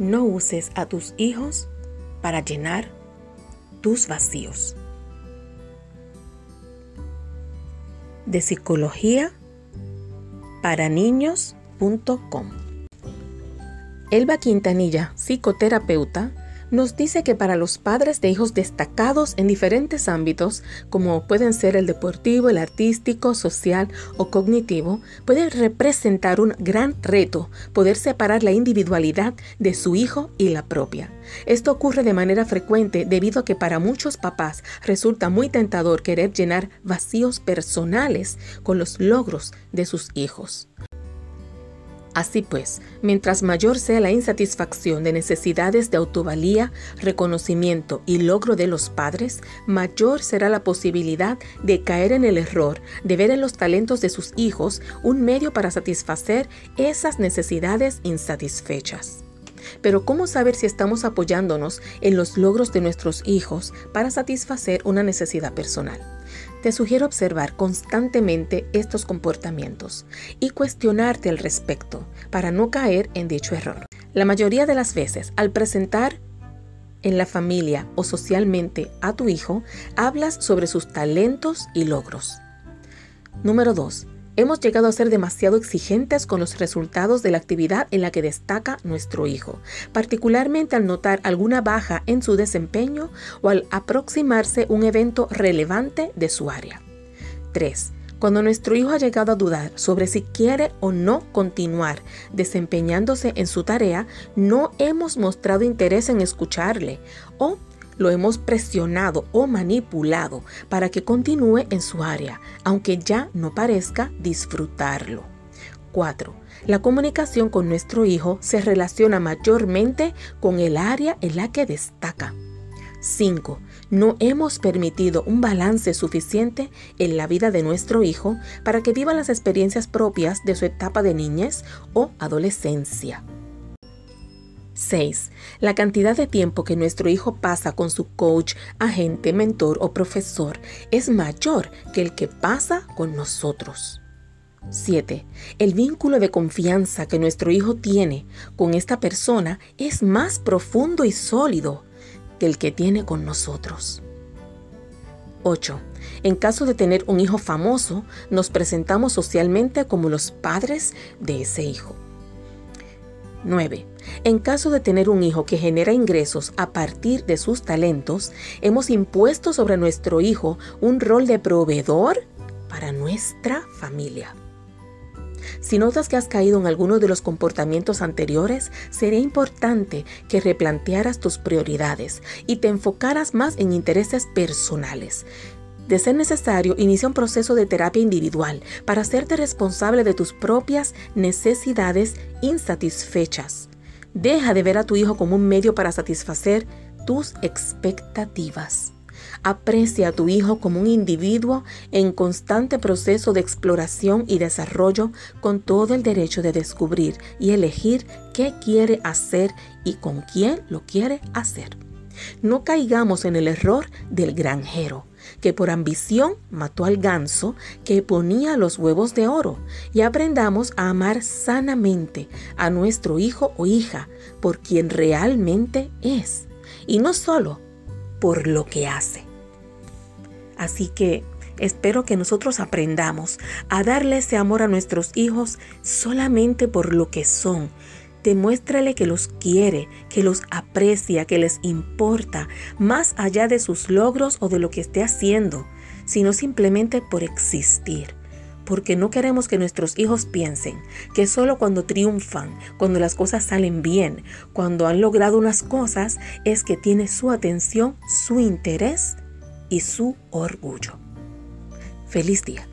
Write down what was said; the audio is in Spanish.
No uses a tus hijos para llenar tus vacíos. De psicología para niños.com. Elba Quintanilla, psicoterapeuta, nos dice que para los padres de hijos destacados en diferentes ámbitos, como pueden ser el deportivo, el artístico, social o cognitivo, puede representar un gran reto poder separar la individualidad de su hijo y la propia. Esto ocurre de manera frecuente debido a que para muchos papás resulta muy tentador querer llenar vacíos personales con los logros de sus hijos. Así pues, mientras mayor sea la insatisfacción de necesidades de autovalía, reconocimiento y logro de los padres, mayor será la posibilidad de caer en el error de ver en los talentos de sus hijos un medio para satisfacer esas necesidades insatisfechas. Pero ¿cómo saber si estamos apoyándonos en los logros de nuestros hijos para satisfacer una necesidad personal? Te sugiero observar constantemente estos comportamientos y cuestionarte al respecto para no caer en dicho error. La mayoría de las veces, al presentar en la familia o socialmente a tu hijo, hablas sobre sus talentos y logros. Número 2. Hemos llegado a ser demasiado exigentes con los resultados de la actividad en la que destaca nuestro hijo, particularmente al notar alguna baja en su desempeño o al aproximarse un evento relevante de su área. 3. Cuando nuestro hijo ha llegado a dudar sobre si quiere o no continuar desempeñándose en su tarea, no hemos mostrado interés en escucharle o lo hemos presionado o manipulado para que continúe en su área, aunque ya no parezca disfrutarlo. 4. La comunicación con nuestro hijo se relaciona mayormente con el área en la que destaca. 5. No hemos permitido un balance suficiente en la vida de nuestro hijo para que viva las experiencias propias de su etapa de niñez o adolescencia. 6. La cantidad de tiempo que nuestro hijo pasa con su coach, agente, mentor o profesor es mayor que el que pasa con nosotros. 7. El vínculo de confianza que nuestro hijo tiene con esta persona es más profundo y sólido que el que tiene con nosotros. 8. En caso de tener un hijo famoso, nos presentamos socialmente como los padres de ese hijo. 9. En caso de tener un hijo que genera ingresos a partir de sus talentos, hemos impuesto sobre nuestro hijo un rol de proveedor para nuestra familia. Si notas que has caído en alguno de los comportamientos anteriores, sería importante que replantearas tus prioridades y te enfocaras más en intereses personales. De ser necesario, inicia un proceso de terapia individual para hacerte responsable de tus propias necesidades insatisfechas. Deja de ver a tu hijo como un medio para satisfacer tus expectativas. Aprecia a tu hijo como un individuo en constante proceso de exploración y desarrollo con todo el derecho de descubrir y elegir qué quiere hacer y con quién lo quiere hacer. No caigamos en el error del granjero que por ambición mató al ganso que ponía los huevos de oro, y aprendamos a amar sanamente a nuestro hijo o hija por quien realmente es, y no solo por lo que hace. Así que espero que nosotros aprendamos a darle ese amor a nuestros hijos solamente por lo que son, Demuéstrale que los quiere, que los aprecia, que les importa, más allá de sus logros o de lo que esté haciendo, sino simplemente por existir. Porque no queremos que nuestros hijos piensen que solo cuando triunfan, cuando las cosas salen bien, cuando han logrado unas cosas, es que tiene su atención, su interés y su orgullo. Feliz día.